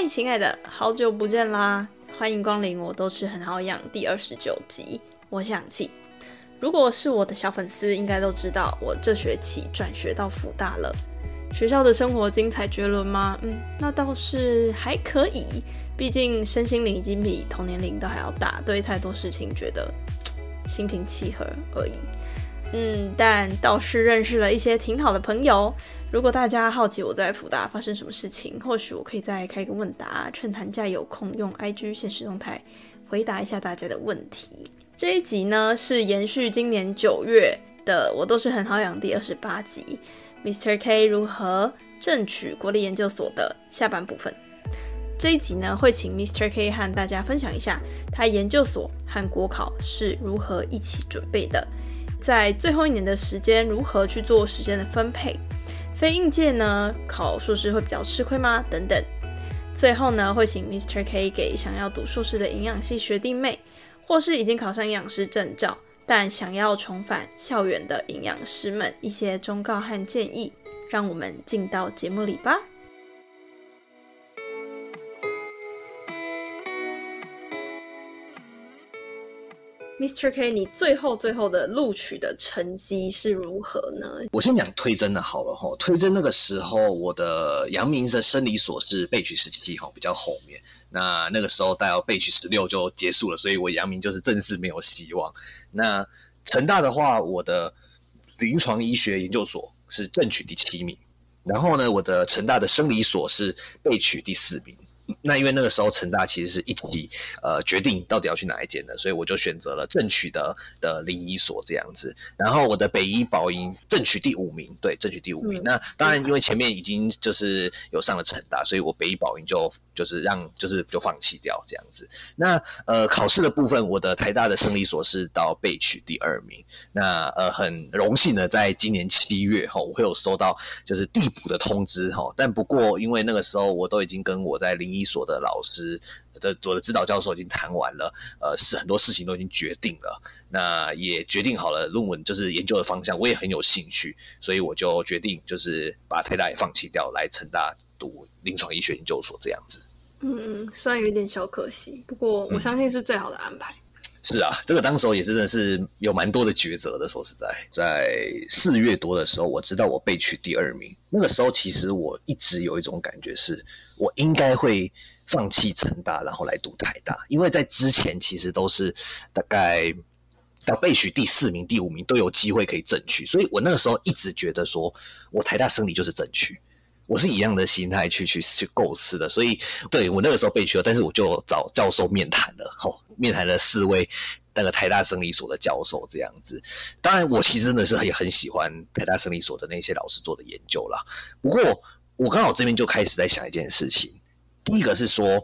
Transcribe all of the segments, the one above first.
嗨，亲爱的，好久不见啦！欢迎光临，我都是很好养第二十九集。我想起，如果是我的小粉丝，应该都知道我这学期转学到福大了。学校的生活精彩绝伦吗？嗯，那倒是还可以。毕竟身心灵已经比同年龄都还要大，对太多事情觉得心平气和而已。嗯，但倒是认识了一些挺好的朋友。如果大家好奇我在福大发生什么事情，或许我可以再开一个问答，趁寒假有空用 IG 现实动态回答一下大家的问题。这一集呢是延续今年九月的，我都是很好养第二十八集，Mr. K 如何争取国立研究所的下半部分。这一集呢会请 Mr. K 和大家分享一下他研究所和国考是如何一起准备的，在最后一年的时间如何去做时间的分配。非应届呢，考硕士会比较吃亏吗？等等。最后呢，会请 Mr. K 给想要读硕士的营养系学弟妹，或是已经考上营养师证照，但想要重返校园的营养师们一些忠告和建议。让我们进到节目里吧。Mr. K，你最后最后的录取的成绩是如何呢？我先讲推甄的好了哈，推甄那个时候我的阳明的生理所是备取十七哈，比较后面。那那个时候到备取十六就结束了，所以我阳明就是正式没有希望。那成大的话，我的临床医学研究所是正取第七名，然后呢，我的成大的生理所是备取第四名。那因为那个时候成大其实是一起呃决定到底要去哪一间的，所以我就选择了正取的的临医所这样子。然后我的北医保营正取第五名，对，正取第五名。那当然因为前面已经就是有上了成大，所以我北医保营就就是让就是就放弃掉这样子。那呃考试的部分，我的台大的生理所是到被取第二名。那呃很荣幸的在今年七月哈，我会有收到就是递补的通知哈。但不过因为那个时候我都已经跟我在临医所的老师的我的指导教授已经谈完了，呃，是很多事情都已经决定了，那也决定好了论文就是研究的方向，我也很有兴趣，所以我就决定就是把台大也放弃掉，来成大读临床医学研究所这样子。嗯嗯，虽然有点小可惜，不过我相信是最好的安排。是啊，这个当时候也真的是有蛮多的抉择的。说实在，在四月多的时候，我知道我被取第二名。那个时候，其实我一直有一种感觉，是我应该会放弃成大，然后来读台大。因为在之前，其实都是大概到被取第四名、第五名都有机会可以争取。所以我那个时候一直觉得，说我台大生理就是争取。我是一样的心态去去去构思的，所以对我那个时候被取了，但是我就找教授面谈了，吼，面谈了四位那个台大生理所的教授这样子。当然，我其实真的是也很喜欢台大生理所的那些老师做的研究啦。不过，我刚好这边就开始在想一件事情，第一个是说，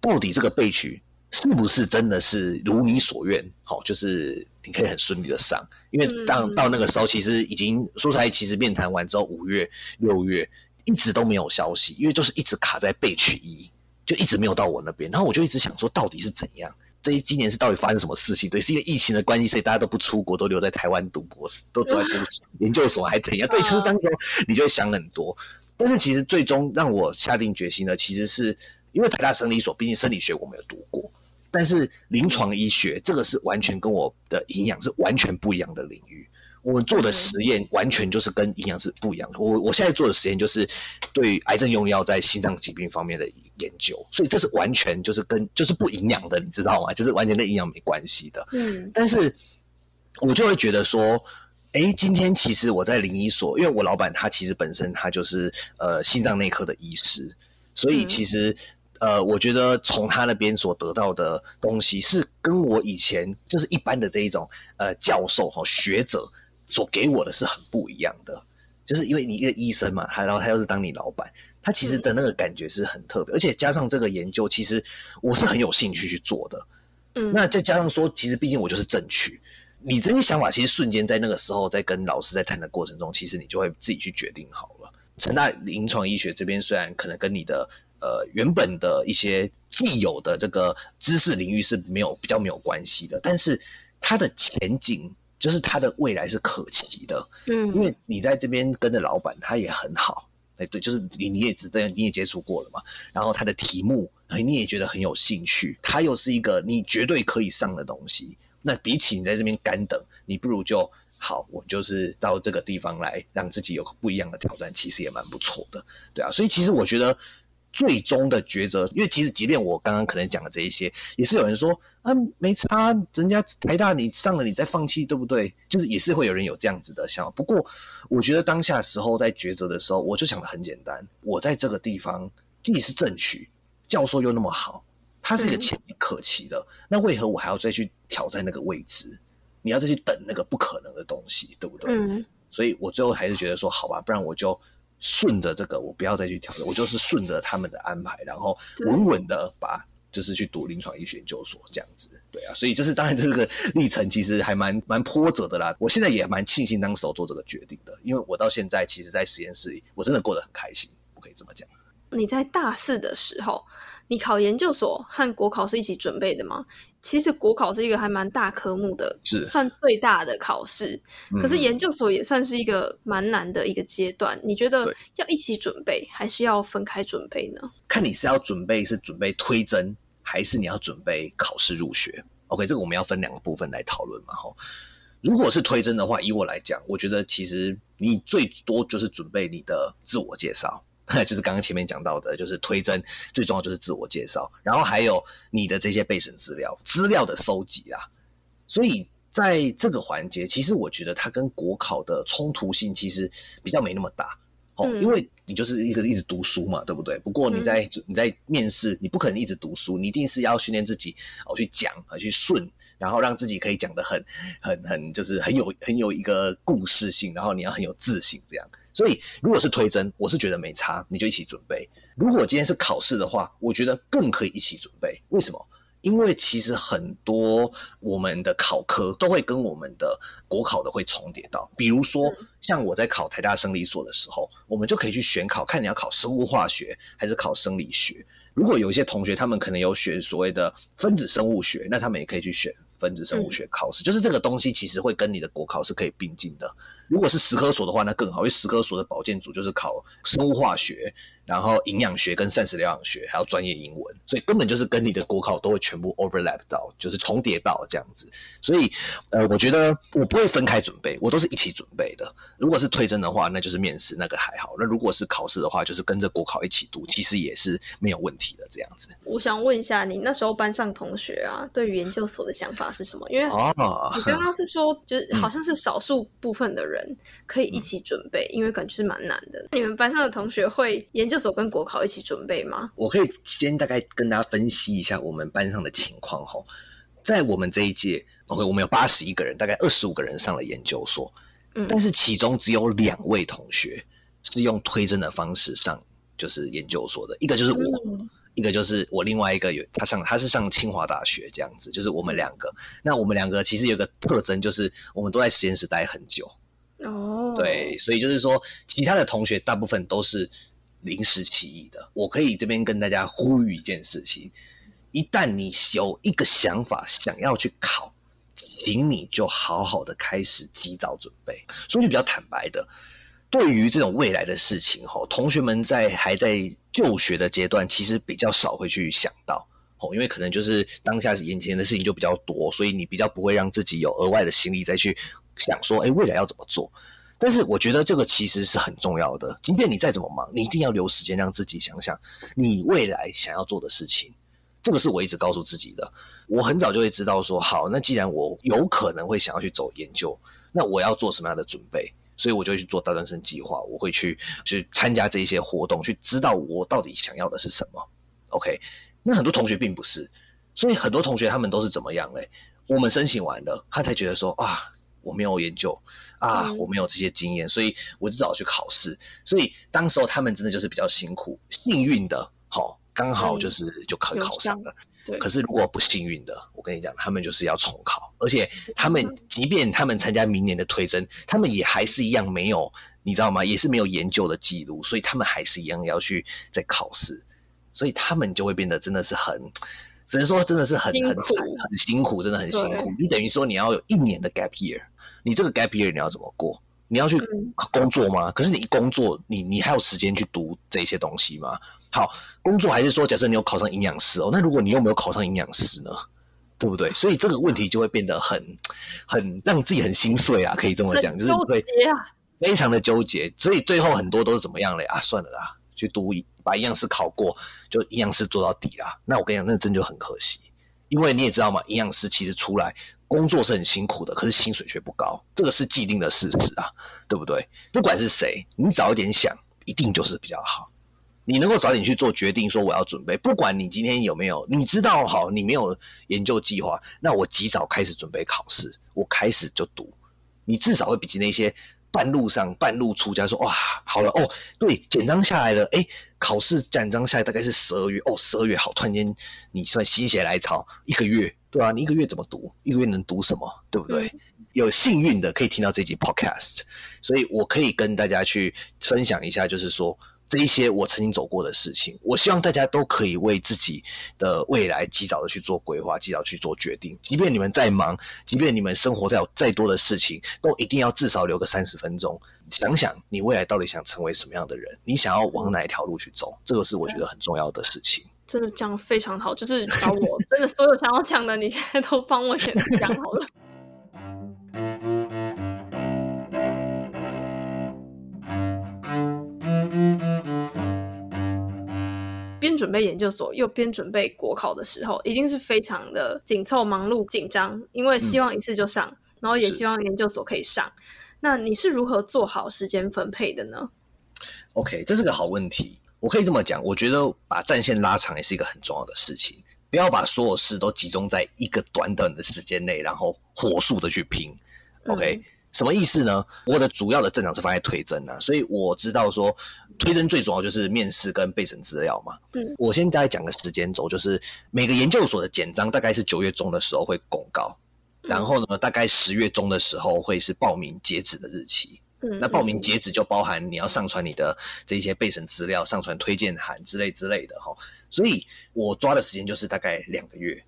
到底这个被取是不是真的是如你所愿？好，就是你可以很顺利的上，因为当到那个时候，其实已经说出来，其实面谈完之后，五月、六月。一直都没有消息，因为就是一直卡在备取一，就一直没有到我那边。然后我就一直想说，到底是怎样？这一今年是到底发生什么事情？对，是因为疫情的关系，所以大家都不出国，都留在台湾读博士，都都在读 研究所，还怎样？对，其实当时你就会想很多。但是其实最终让我下定决心的，其实是因为台大生理所，毕竟生理学我没有读过，但是临床医学这个是完全跟我的营养是完全不一样的领域。我们做的实验完全就是跟营养是不一样。我我现在做的实验就是对癌症用药在心脏疾病方面的研究，所以这是完全就是跟就是不营养的，你知道吗？就是完全跟营养没关系的。嗯，但是我就会觉得说，哎，今天其实我在临医所，因为我老板他其实本身他就是呃心脏内科的医师，所以其实呃，我觉得从他那边所得到的东西是跟我以前就是一般的这一种呃教授和学者。所给我的是很不一样的，就是因为你一个医生嘛，他然后他又是当你老板，他其实的那个感觉是很特别，而且加上这个研究，其实我是很有兴趣去做的。嗯，那再加上说，其实毕竟我就是正取，你这些想法其实瞬间在那个时候在跟老师在谈的过程中，其实你就会自己去决定好了。成大临床医学这边虽然可能跟你的呃原本的一些既有的这个知识领域是没有比较没有关系的，但是它的前景。就是他的未来是可期的，嗯，因为你在这边跟着老板，他也很好，哎，对，就是你你也知道，你也接触过了嘛。然后他的题目，哎，你也觉得很有兴趣，他又是一个你绝对可以上的东西。那比起你在这边干等，你不如就好，我就是到这个地方来，让自己有个不一样的挑战，其实也蛮不错的，对啊。所以其实我觉得。最终的抉择，因为其实即便我刚刚可能讲的这一些，也是有人说啊，没差，人家台大你上了，你再放弃，对不对？就是也是会有人有这样子的想法。不过，我觉得当下时候在抉择的时候，我就想的很简单，我在这个地方既是正取，教授又那么好，它是一个前景可期的，那为何我还要再去挑战那个位置？你要再去等那个不可能的东西，对不对？嗯。所以我最后还是觉得说，好吧，不然我就。顺着这个，我不要再去调整，我就是顺着他们的安排，然后稳稳的把就是去读临床医学研究所这样子，对啊，所以就是当然这个历程其实还蛮蛮波折的啦。我现在也蛮庆幸当时做这个决定的，因为我到现在其实，在实验室里我真的过得很开心，我可以这么讲。你在大四的时候。你考研究所和国考是一起准备的吗？其实国考是一个还蛮大科目的，是算最大的考试。可是研究所也算是一个蛮难的一个阶段。你觉得要一起准备，还是要分开准备呢？看你是要准备是准备推甄，还是你要准备考试入学？OK，这个我们要分两个部分来讨论嘛。哈，如果是推甄的话，以我来讲，我觉得其实你最多就是准备你的自我介绍。就是刚刚前面讲到的，就是推甄最重要就是自我介绍，然后还有你的这些备审资料、资料的收集啦。所以在这个环节，其实我觉得它跟国考的冲突性其实比较没那么大哦，因为你就是一个一直读书嘛，对不对？不过你在你在面试，你不可能一直读书，你一定是要训练自己哦去讲啊去顺，然后让自己可以讲的很很很就是很有很有一个故事性，然后你要很有自信这样。所以，如果是推甄，我是觉得没差，你就一起准备。如果今天是考试的话，我觉得更可以一起准备。为什么？因为其实很多我们的考科都会跟我们的国考的会重叠到。比如说，像我在考台大生理所的时候，我们就可以去选考，看你要考生物化学还是考生理学。如果有一些同学他们可能有选所谓的分子生物学，那他们也可以去选分子生物学考试。就是这个东西其实会跟你的国考是可以并进的。如果是食科所的话，那更好，因为食科所的保健组就是考生物化学。然后营养学跟膳食疗养学还有专业英文，所以根本就是跟你的国考都会全部 overlap 到，就是重叠到这样子。所以，呃，我觉得我不会分开准备，我都是一起准备的。如果是推甄的话，那就是面试，那个还好。那如果是考试的话，就是跟着国考一起读，其实也是没有问题的这样子。我想问一下，你那时候班上同学啊，对于研究所的想法是什么？因为你刚刚是说，就是好像是少数部分的人可以一起准备，因为感觉是蛮难的。你们班上的同学会研究？所跟国考一起准备吗？我可以先大概跟大家分析一下我们班上的情况哈。在我们这一届，OK，我们有八十一个人，大概二十五个人上了研究所，嗯，但是其中只有两位同学是用推甄的方式上，就是研究所的，一个就是我，一个就是我另外一个有他上他是上清华大学这样子，就是我们两个。那我们两个其实有个特征，就是我们都在实验室待很久哦，对，所以就是说其他的同学大部分都是。临时起意的，我可以这边跟大家呼吁一件事情：一旦你有一个想法想要去考，请你就好好的开始及早准备。说句比较坦白的，对于这种未来的事情，吼，同学们在还在就学的阶段，其实比较少会去想到，吼，因为可能就是当下眼前的事情就比较多，所以你比较不会让自己有额外的心力再去想说，哎，未来要怎么做。但是我觉得这个其实是很重要的。即便你再怎么忙，你一定要留时间让自己想想你未来想要做的事情。这个是我一直告诉自己的。我很早就会知道说，好，那既然我有可能会想要去走研究，那我要做什么样的准备？所以我就去做大专生计划，我会去去参加这些活动，去知道我到底想要的是什么。OK，那很多同学并不是，所以很多同学他们都是怎么样嘞？我们申请完了，他才觉得说啊，我没有研究。啊，我没有这些经验，所以我就只好去考试。所以当时候他们真的就是比较辛苦，幸运的，好，刚好就是就可以考上了。对。可是如果不幸运的，我跟你讲，他们就是要重考，而且他们即便他们参加明年的推甄，他们也还是一样没有，你知道吗？也是没有研究的记录，所以他们还是一样要去再考试，所以他们就会变得真的是很，只能说真的是很很惨，很辛苦，真的很辛苦。你等于说你要有一年的 gap year。你这个 gap year 你要怎么过？你要去工作吗？可是你一工作，你你还有时间去读这些东西吗？好，工作还是说，假设你有考上营养师哦，那如果你又没有考上营养师呢？对不对？所以这个问题就会变得很很让自己很心碎啊，可以这么讲，就是会非常的纠结。所以最后很多都是怎么样嘞？啊，算了啦，去读把营养师考过，就营养师做到底啦。那我跟你讲，那真就很可惜，因为你也知道嘛，营养师其实出来工作是很辛苦的，可是薪水却不高，这个是既定的事实啊，对不对？不管是谁，你早一点想，一定就是比较好。你能够早点去做决定，说我要准备，不管你今天有没有，你知道好，你没有研究计划，那我及早开始准备考试，我开始就读，你至少会比起那些半路上半路出家说哇，好了哦，对，简章下来了，哎，考试简章下来大概是十二月，哦，十二月好，突然间你算心血来潮，一个月，对啊，你一个月怎么读？一个月能读什么？对不对？有幸运的可以听到这集 podcast，所以我可以跟大家去分享一下，就是说。这一些我曾经走过的事情，我希望大家都可以为自己的未来及早的去做规划，及早去做决定。即便你们再忙，即便你们生活在有再多的事情，都一定要至少留个三十分钟，想想你未来到底想成为什么样的人，你想要往哪一条路去走，这个是我觉得很重要的事情。真的讲非常好，就是把我真的所有想要讲的，你现在都帮我先讲好了。边准备研究所又边准备国考的时候，一定是非常的紧凑、忙碌、紧张，因为希望一次就上，然后也希望研究所可以上。那你是如何做好时间分配的呢？OK，这是个好问题。我可以这么讲，我觉得把战线拉长也是一个很重要的事情，不要把所有事都集中在一个短短的时间内，然后火速的去拼。OK。什么意思呢？我的主要的正常是放在推甄啊，所以我知道说推甄最主要就是面试跟备审资料嘛。嗯，我先再讲个时间轴，就是每个研究所的简章大概是九月中的时候会公告，然后呢，大概十月中的时候会是报名截止的日期。嗯，那报名截止就包含你要上传你的这些备审资料、上传推荐函之类之类的哈。所以我抓的时间就是大概两个月。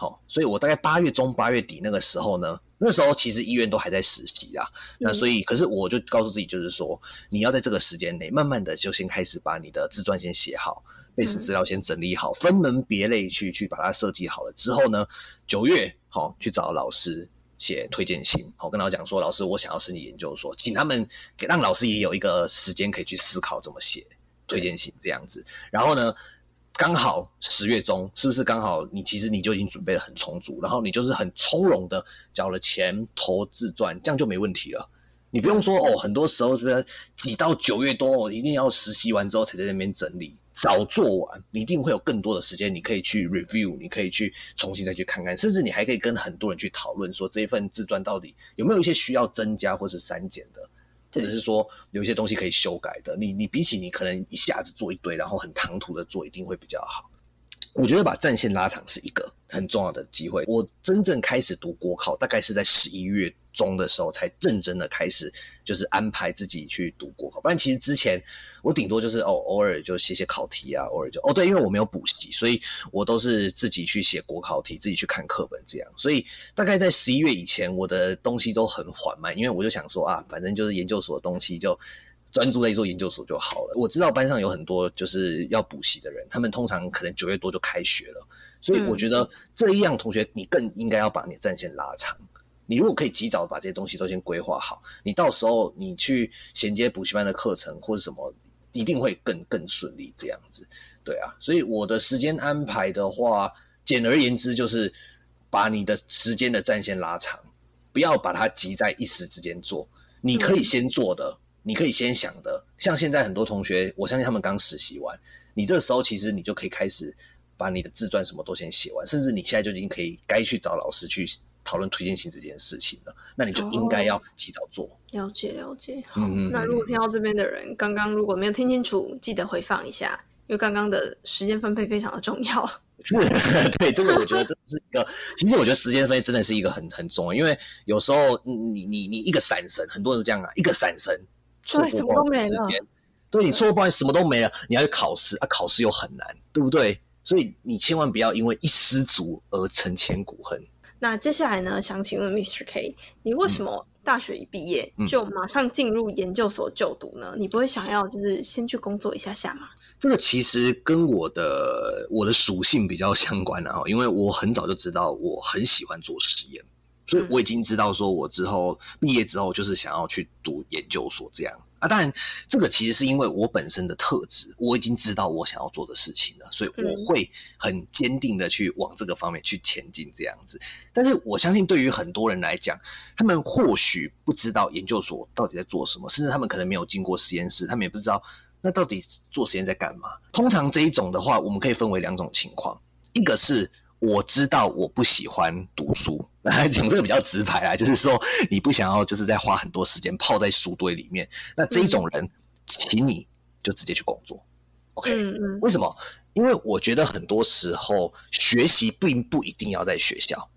好，所以我大概八月中、八月底那个时候呢。那时候其实医院都还在实习啊，那所以可是我就告诉自己，就是说你要在这个时间内，慢慢的就先开始把你的自传先写好，背史资料先整理好，分门别类去去把它设计好了之后呢，九月好去找老师写推荐信，好跟老师讲说，老师我想要申请研究所，请他们给让老师也有一个时间可以去思考怎么写推荐信这样子，然后呢。刚好十月中，是不是刚好你其实你就已经准备的很充足，然后你就是很从容的缴了钱投自传，这样就没问题了。你不用说哦，很多时候是不是挤到九月多，我一定要实习完之后才在那边整理，早做完，你一定会有更多的时间，你可以去 review，你可以去重新再去看看，甚至你还可以跟很多人去讨论，说这一份自传到底有没有一些需要增加或是删减的。或者是说有一些东西可以修改的，你你比起你可能一下子做一堆，然后很唐突的做，一定会比较好。我觉得把战线拉长是一个很重要的机会。我真正开始读国考，大概是在十一月中的时候才认真的开始，就是安排自己去读国考。不然其实之前我顶多就是哦偶尔就写写考题啊，偶尔就哦对，因为我没有补习，所以我都是自己去写国考题，自己去看课本这样。所以大概在十一月以前，我的东西都很缓慢，因为我就想说啊，反正就是研究所的东西就。专注在做研究所就好了。我知道班上有很多就是要补习的人，他们通常可能九月多就开学了，所以我觉得这一样同学，你更应该要把你的战线拉长。你如果可以及早把这些东西都先规划好，你到时候你去衔接补习班的课程或者什么，一定会更更顺利。这样子，对啊。所以我的时间安排的话，简而言之就是把你的时间的战线拉长，不要把它挤在一时之间做。你可以先做的。你可以先想的，像现在很多同学，我相信他们刚实习完，你这时候其实你就可以开始把你的自传什么都先写完，甚至你现在就已经可以该去找老师去讨论推荐信这件事情了。那你就应该要及早做。了解了解。好，那如果听到这边的人刚刚如果没有听清楚，记得回放一下，因为刚刚的时间分配非常的重要。是，对，这个我觉得这是一个，其实我觉得时间分配真的是一个很很重要，因为有时候你你你一个闪神，很多人这样啊，一个闪神。对，什么都没了。对你错过什么都没了，你要去考试啊，考试又很难，对不对？所以你千万不要因为一失足而成千古恨。那接下来呢，想请问 Mr. K，你为什么大学一毕业嗯就马上进入研究所就读呢？你不会想要就是先去工作一下下吗？这个其实跟我的我的属性比较相关啊，因为我很早就知道我很喜欢做实验，所以我已经知道说我之后毕业之后就是想要去读研究所这样啊。当然，这个其实是因为我本身的特质，我已经知道我想要做的事情了，所以我会很坚定的去往这个方面去前进这样子。但是我相信，对于很多人来讲，他们或许不知道研究所到底在做什么，甚至他们可能没有进过实验室，他们也不知道那到底做实验在干嘛。通常这一种的话，我们可以分为两种情况，一个是我知道我不喜欢读书，来 讲这个比较直白啊，就是说你不想要就是在花很多时间泡在书堆里面，那这一种人，请你就直接去工作，OK？、嗯嗯为什么？因为我觉得很多时候学习并不一定要在学校。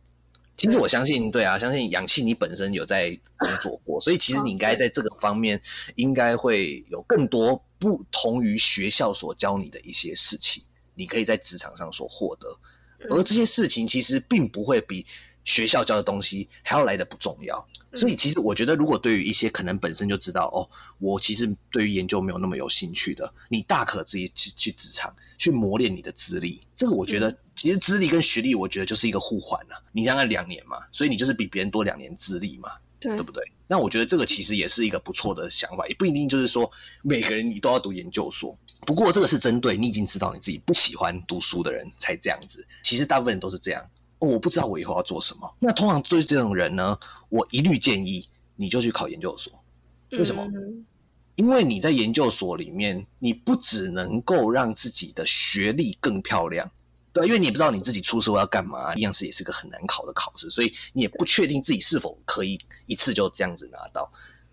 其实我相信，对啊，相信氧气你本身有在工作过，所以其实你应该在这个方面应该会有更多不同于学校所教你的一些事情，你可以在职场上所获得。而这些事情其实并不会比学校教的东西还要来的不重要。所以其实我觉得，如果对于一些可能本身就知道哦，我其实对于研究没有那么有兴趣的，你大可自己去去职场去磨练你的资历。这个我觉得，其实资历跟学历，我觉得就是一个互换啊。你将近两年嘛，所以你就是比别人多两年资历嘛，对对不对？那我觉得这个其实也是一个不错的想法，也不一定就是说每个人你都要读研究所。不过这个是针对你已经知道你自己不喜欢读书的人才这样子。其实大部分人都是这样。哦，我不知道我以后要做什么。那通常对这种人呢，我一律建议你就去考研究所。为什么嗯因为你在研究所里面，你不只能够让自己的学历更漂亮，对，因为你也不知道你自己出社会要干嘛，一样是也是个很难考的考试，所以你也不确定自己是否可以一次就这样子拿到，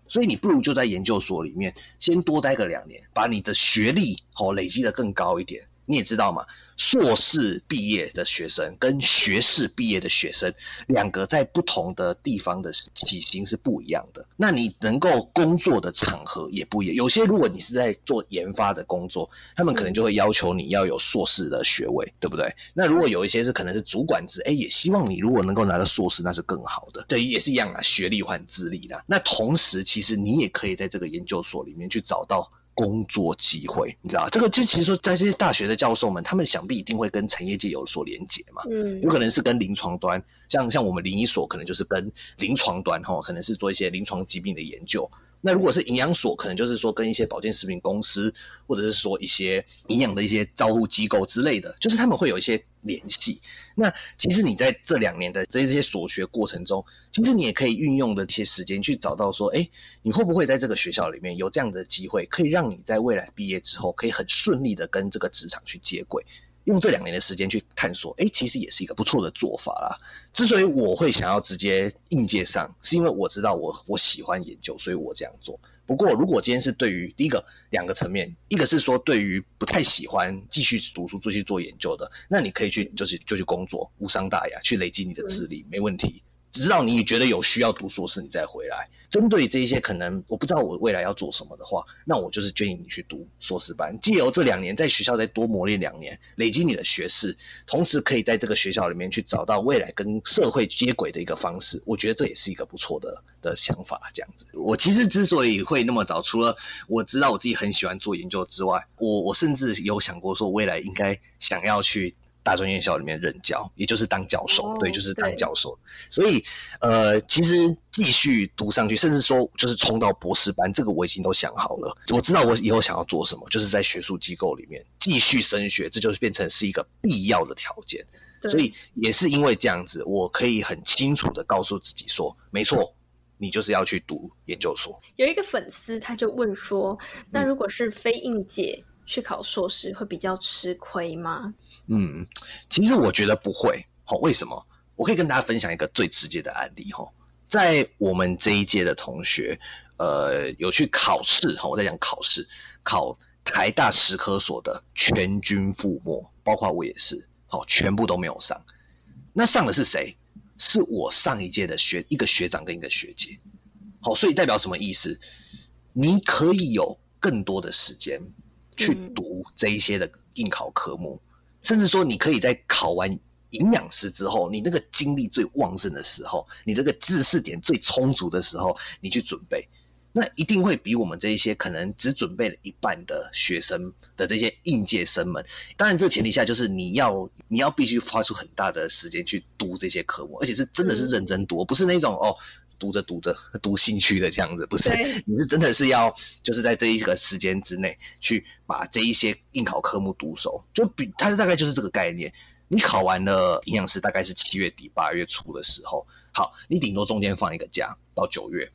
所以你不如就在研究所里面先多待个两年，把你的学历哦累积的更高一点。你也知道嘛，硕士毕业的学生跟学士毕业的学生，两个在不同的地方的体型是不一样的。那你能够工作的场合也不一样。有些如果你是在做研发的工作，他们可能就会要求你要有硕士的学位，对不对？那如果有一些是可能是主管职，哎，也希望你如果能够拿到硕士，那是更好的。对，也是一样啊，学历换资历啦。那同时，其实你也可以在这个研究所里面去找到。工作机会，你知道这个就其实说，在这些大学的教授们，他们想必一定会跟产业界有所连接嘛。嗯有可能是跟临床端，像像我们临医所可能就是跟临床端哈，可能是做一些临床疾病的研究。那如果是营养所，可能就是说跟一些保健食品公司，或者是说一些营养的一些照护机构之类的，就是他们会有一些联系。那其实你在这两年的这些所学过程中，其实你也可以运用的一些时间去找到说，哎，你会不会在这个学校里面有这样的机会，可以让你在未来毕业之后，可以很顺利的跟这个职场去接轨。用这两年的时间去探索，哎，其实也是一个不错的做法啦。之所以我会想要直接应届上，是因为我知道我我喜欢研究，所以我这样做。不过，如果今天是对于第一个两个层面，一个是说对于不太喜欢继续读书、继续做研究的，那你可以去就是就去工作，无伤大雅，去累积你的资历，没问题。直到你觉得有需要读硕士，你再回来。针对这一些可能我不知道我未来要做什么的话，那我就是建议你去读硕士班，借由这两年在学校再多磨练两年，累积你的学识，同时可以在这个学校里面去找到未来跟社会接轨的一个方式。我觉得这也是一个不错的的想法。这样子，我其实之所以会那么早，除了我知道我自己很喜欢做研究之外，我我甚至有想过说未来应该想要去。大专院校里面任教，也就是当教授，哦对，就是当教授。所以，呃，其实继续读上去，甚至说就是冲到博士班，这个我已经都想好了。我知道我以后想要做什么，就是在学术机构里面继续升学，这就是变成是一个必要的条件。对所以也是因为这样子，我可以很清楚的告诉自己说，没错，你就是要去读研究所。有一个粉丝他就问说，嗯那如果是非应届去考硕士，会比较吃亏吗？嗯，其实我觉得不会。好、为什么？我可以跟大家分享一个最直接的案例哈、在我们这一届的同学，呃，有去考试哈、我在讲考试，考台大石科所的全军覆没，包括我也是，好、全部都没有上。那上的是谁？是我上一届的学一个学长跟一个学姐。好、所以代表什么意思？你可以有更多的时间去嗯读这一些的应考科目。甚至说你可以在考完营养师之后，你那个精力最旺盛的时候，你这个知识点最充足的时候，你去准备。那一定会比我们这一些可能只准备了一半的学生的这些应届生们，当然这前提下就是你要你要必须花出很大的时间去读这些科目，而且是真的是认真读，不是那种哦读着读着 读兴趣的这样子，不是，你是真的是要就是在这一个时间之内去把这一些应考科目读熟，就比它大概就是这个概念。你考完了营养师大概是七月底八月初的时候，好，你顶多中间放一个假到九月。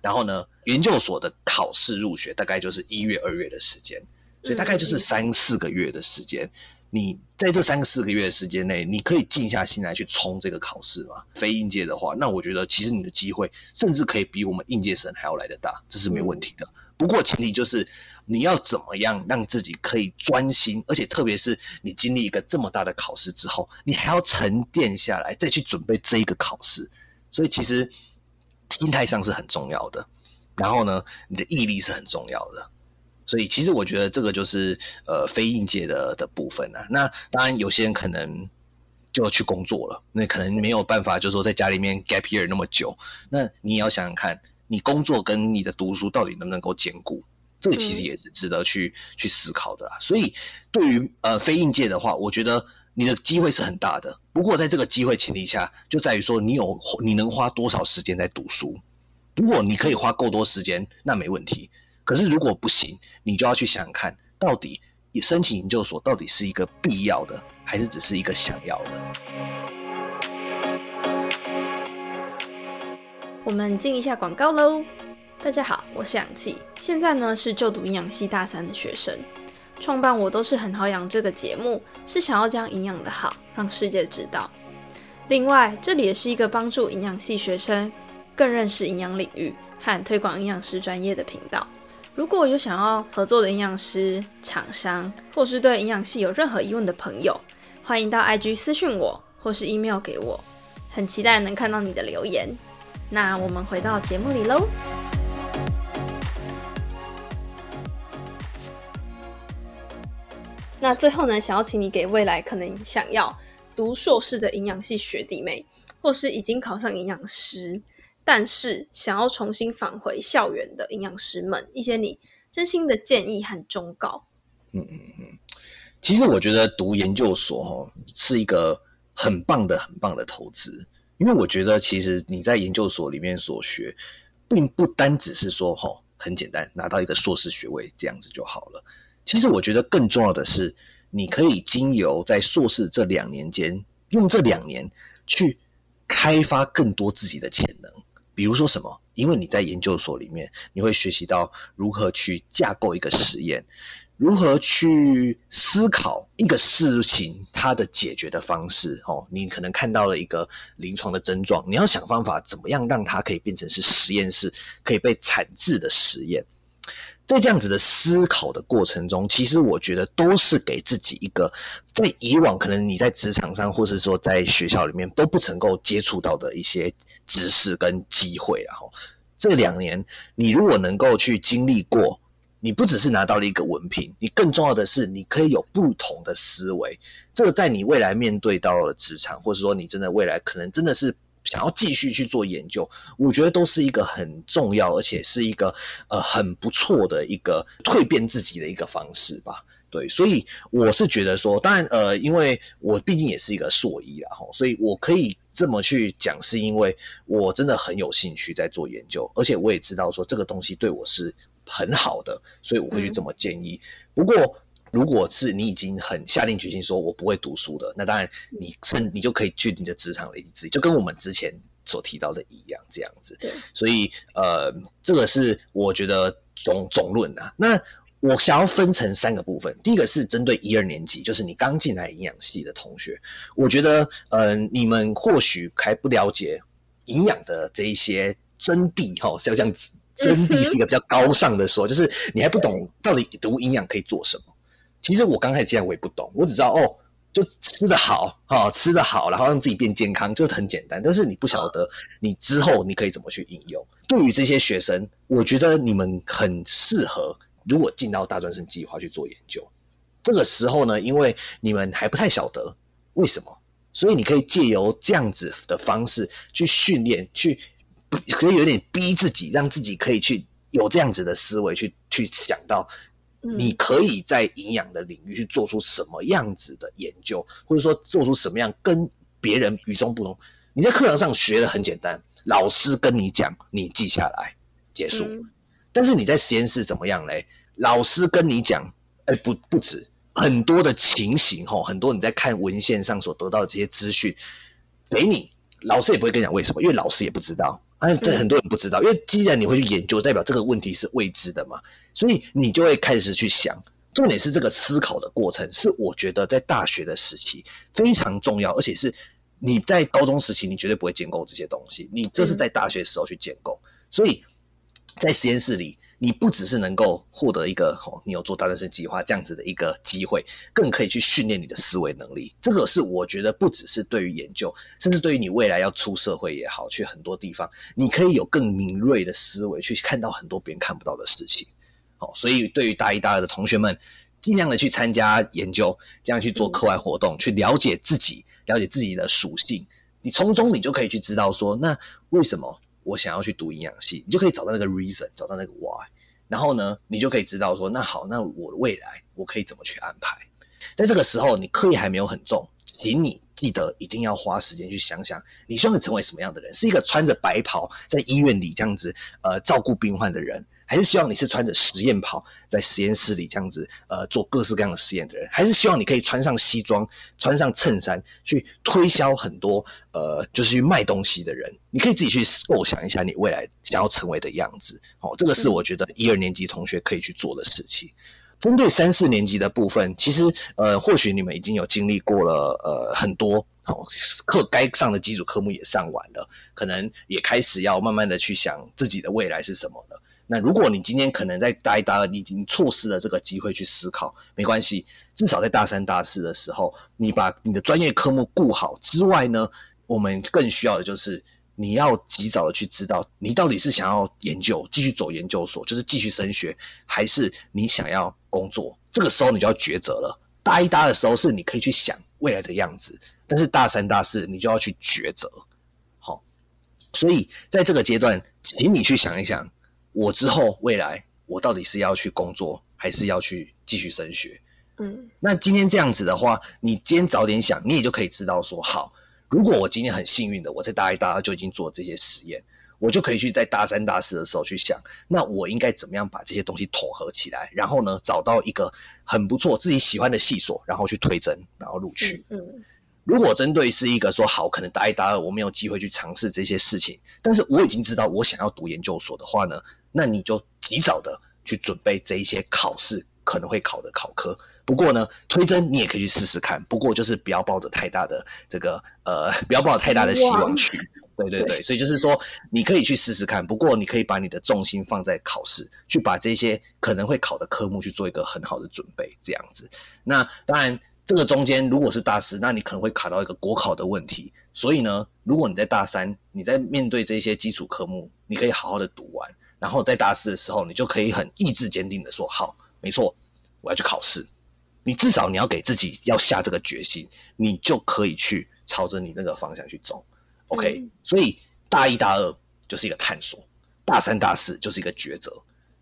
然后呢，研究所的考试入学大概就是一月、二月的时间，所以大概就是三四个月的时间。你在这三个四个月的时间内，你可以静下心来去冲这个考试吗？非应届的话，那我觉得其实你的机会甚至可以比我们应届生还要来得大，这是没问题的。不过前提就是你要怎么样让自己可以专心，而且特别是你经历一个这么大的考试之后，你还要沉淀下来再去准备这一个考试。所以其实。心态上是很重要的，然后呢，你的毅力是很重要的，所以其实我觉得这个就是呃非应届的的部分啊。那当然有些人可能就去工作了，那可能没有办法，就是说在家里面 gap year 那么久。那你也要想想看，你工作跟你的读书到底能不能够兼顾？这个其实也是值得去去思考的。所以对于呃非应届的话，我觉得。你的机会是很大的，不过在这个机会前提下，就在于说你有你能花多少时间在读书。如果你可以花够多时间，那没问题。可是如果不行，你就要去想想看，到底申请研究所到底是一个必要的，还是只是一个想要的？我们进一下广告喽。大家好，我是氧气，现在呢是就读营养系大三的学生。创办我都是很好养这个节目，是想要将营养的好让世界知道。另外，这里也是一个帮助营养系学生更认识营养领域和推广营养师专业的频道。如果有想要合作的营养师、厂商，或是对营养系有任何疑问的朋友，欢迎到 IG 私讯我，或是 email 给我。很期待能看到你的留言。那我们回到节目里喽。那最后呢，想要请你给未来可能想要读硕士的营养系学弟妹，或是已经考上营养师，但是想要重新返回校园的营养师们，一些你真心的建议和忠告。嗯嗯嗯，其实我觉得读研究所哈是一个很棒的、很棒的投资，因为我觉得其实你在研究所里面所学，并不单只是说哈很简单拿到一个硕士学位这样子就好了。其实我觉得更重要的是，你可以经由在硕士这两年间，用这两年去开发更多自己的潜能。比如说什么？因为你在研究所里面，你会学习到如何去架构一个实验，如何去思考一个事情它的解决的方式。哦，你可能看到了一个临床的症状，你要想方法怎么样让它可以变成是实验室可以被产制的实验。在这样子的思考的过程中，其实我觉得都是给自己一个在以往可能你在职场上，或是说在学校里面都不曾够接触到的一些知识跟机会。然后这两年，你如果能够去经历过，你不只是拿到了一个文凭，你更重要的是你可以有不同的思维。这个在你未来面对到了职场，或者说你真的未来可能真的是。想要继续去做研究，我觉得都是一个很重要，而且是一个呃很不错的一个蜕变自己的一个方式吧。对，所以我是觉得说，当然呃，因为我毕竟也是一个硕一啊，所以我可以这么去讲，是因为我真的很有兴趣在做研究，而且我也知道说这个东西对我是很好的，所以我会去这么建议。不过。如果是你已经很下定决心说我不会读书的，那当然你甚你就可以去你的职场累积自己，就跟我们之前所提到的一样，这样子。对，所以呃，这个是我觉得总总论啊。那我想要分成三个部分，第一个是针对一二年级，就是你刚进来营养系的同学，我觉得呃，你们或许还不了解营养的这一些真谛哈，像这样子，真谛是一个比较高尚的说，就是你还不懂到底读营养可以做什么。其实我刚开始进来我也不懂，我只知道哦，就吃得好哈，吃得好，然后让自己变健康，就很简单。但是你不晓得你之后你可以怎么去应用。对于这些学生，我觉得你们很适合，如果进到大专生计划去做研究。这个时候呢，因为你们还不太晓得为什么，所以你可以借由这样子的方式去训练，去可以有点逼自己，让自己可以去有这样子的思维，去去想到你可以在营养的领域去做出什么样子的研究，或者说做出什么样跟别人与众不同。你在课堂上学的很简单，老师跟你讲，你记下来结束。但是你在实验室怎么样嘞？老师跟你讲，哎，不不止很多的情形吼，很多你在看文献上所得到的这些资讯，给你老师也不会跟你讲为什么，因为老师也不知道。哎，对，很多人不知道，因为既然你会去研究，代表这个问题是未知的嘛，所以你就会开始去想。重点是这个思考的过程，是我觉得在大学的时期非常重要，而且是。你在高中时期，你绝对不会建构这些东西，你这是在大学时候去建构。所以在实验室里，你不只是能够获得一个哦，你有做大学生计划这样子的一个机会，更可以去训练你的思维能力。这个是我觉得不只是对于研究，甚至对于你未来要出社会也好，去很多地方，你可以有更敏锐的思维，去看到很多别人看不到的事情。好，所以对于大一、大二的同学们，尽量的去参加研究，这样去做课外活动，去了解自己。了解自己的属性，你从中你就可以去知道说，那为什么我想要去读营养系？你就可以找到那个 reason，找到那个 why，然后呢，你就可以知道说，那好，那我的未来我可以怎么去安排？在这个时候，你课业还没有很重，请你记得一定要花时间去想想，你希望成为什么样的人？是一个穿着白袍在医院里这样子呃照顾病患的人。还是希望你是穿着实验袍在实验室里这样子，呃，做各式各样的实验的人，还是希望你可以穿上西装、穿上衬衫去推销很多，呃，就是去卖东西的人。你可以自己去构想一下你未来想要成为的样子。哦，这个是我觉得一二年级同学可以去做的事情。针对三四年级的部分，其实呃，或许你们已经有经历过了，呃，很多哦课该上的基础科目也上完了，可能也开始要慢慢的去想自己的未来是什么了。那如果你今天可能在大一、大二，你已经错失了这个机会去思考，没关系，至少在大三、大四的时候，你把你的专业科目顾好之外呢，我们更需要的就是你要及早的去知道，你到底是想要研究，继续走研究所，就是继续升学，还是你想要工作？这个时候你就要抉择了。大一、大二的时候是你可以去想未来的样子，但是大三、大四你就要去抉择。好，所以在这个阶段，请你去想一想。我之后未来，我到底是要去工作，还是要去继续升学？嗯，那今天这样子的话，你今天早点想，你也就可以知道说，好，如果我今天很幸运的，我在大一、大二就已经做这些实验，我就可以去在大三、大四的时候去想，那我应该怎么样把这些东西统合起来，然后呢，找到一个很不错自己喜欢的系所，然后去推甄，然后录取。嗯。如果针对是一个说好，可能大一、大二我没有机会去尝试这些事情，但是我已经知道我想要读研究所的话呢，那你就及早的去准备这一些考试可能会考的考科。不过呢，推甄你也可以去试试看，不过就是不要抱着太大的这个呃，不要抱太大的希望去。对对对，所以就是说你可以去试试看，不过你可以把你的重心放在考试，去把这些可能会考的科目去做一个很好的准备，这样子。那当然。这个中间如果是大四，那你可能会卡到一个国考的问题。所以呢，如果你在大三，你在面对这些基础科目，你可以好好的读完，然后在大四的时候，你就可以很意志坚定的说：好，没错，我要去考试。你至少你要给自己要下这个决心，你就可以去朝着你那个方向去走。OK，所以大一、大二就是一个探索，大三、大四就是一个抉择。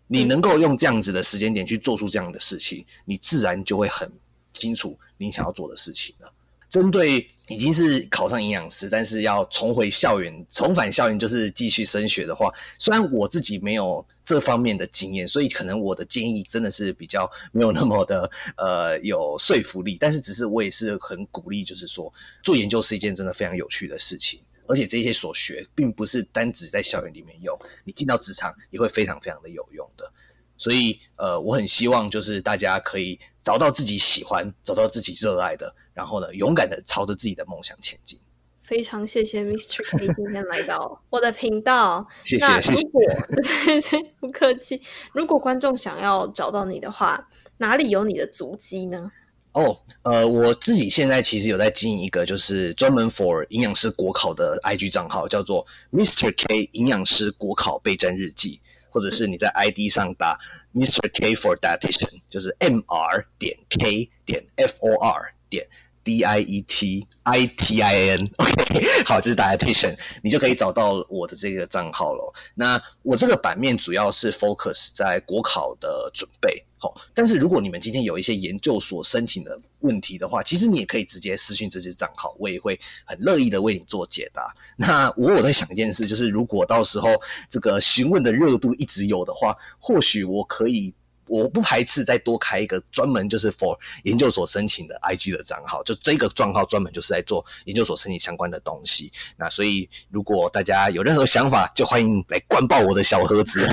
你能够用这样子的时间点去做出这样的事情，你自然就会很。清楚你想要做的事情了。针对已经是考上营养师，但是要重回校园、重返校园，就是继续升学的话，虽然我自己没有这方面的经验，所以可能我的建议真的是比较没有那么的呃有说服力。但是，只是我也是很鼓励，就是说做研究是一件真的非常有趣的事情，而且这些所学并不是单只在校园里面用，你进到职场也会非常非常的有用的。所以，呃，我很希望就是大家可以找到自己喜欢、找到自己热爱的，然后呢，勇敢的朝着自己的梦想前进。非常谢谢 Mr. K 今天来到 我的频道。谢谢，谢谢。不客气。如果观众想要找到你的话，哪里有你的足迹呢？哦，呃，我自己现在其实有在经营一个就是专门 for 营养师国考的 IG 账号，叫做 Mr. K 营养师国考备战日记。或者是你在 ID 上打 Mr. K for Dietitian，就是 M R 点 K 点 F O R 点 D I E T I T I N，OK，好，这是大家 attention，你就可以找到我的这个账号了。那我这个版面主要是 focus 在国考的准备，好，但是如果你们今天有一些研究所申请的问题的话，其实你也可以直接私信这些账号，我也会很乐意的为你做解答。那我我在想一件事，就是如果到时候这个询问的热度一直有的话，或许我可以。我不排斥再多开一个专门就是 for 研究所申请的 IG 的账号，就这个账号专门就是在做研究所申请相关的东西。那所以如果大家有任何想法，就欢迎来灌爆我的小盒子，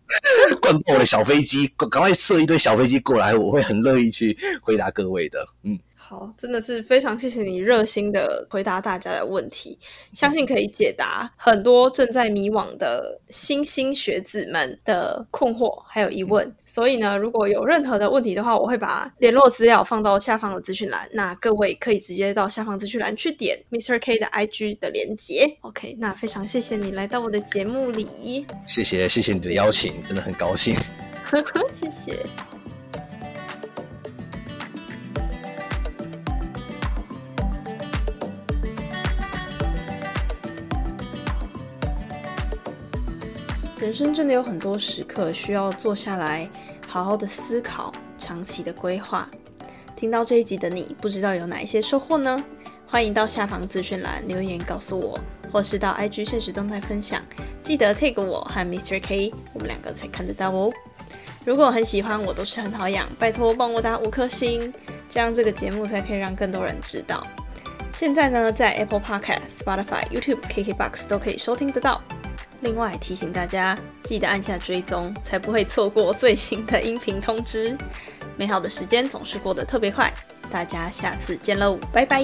灌爆我的小飞机，赶快射一堆小飞机过来，我会很乐意去回答各位的。嗯。好，真的是非常谢谢你热心的回答大家的问题，相信可以解答很多正在迷惘的新兴学子们的困惑还有疑问。所以呢，如果有任何的问题的话，我会把联络资料放到下方的资讯栏，那各位可以直接到下方资讯栏去点 Mr K 的 IG 的连接。OK，那非常谢谢你来到我的节目里，谢谢谢谢你的邀请，真的很高兴，谢谢。人生真的有很多时刻需要坐下来好好的思考，长期的规划。听到这一集的你，不知道有哪一些收获呢？欢迎到下方资讯栏留言告诉我，或是到 IG 现实动态分享。记得 tag 我和 Mr K，我们两个才看得到哦。如果很喜欢我，都是很好养，拜托帮我打五颗星，这样这个节目才可以让更多人知道。现在呢，在 Apple Podcast、Spotify、YouTube、KKBox 都可以收听得到。另外提醒大家，记得按下追踪，才不会错过最新的音频通知。美好的时间总是过得特别快，大家下次见喽，拜拜。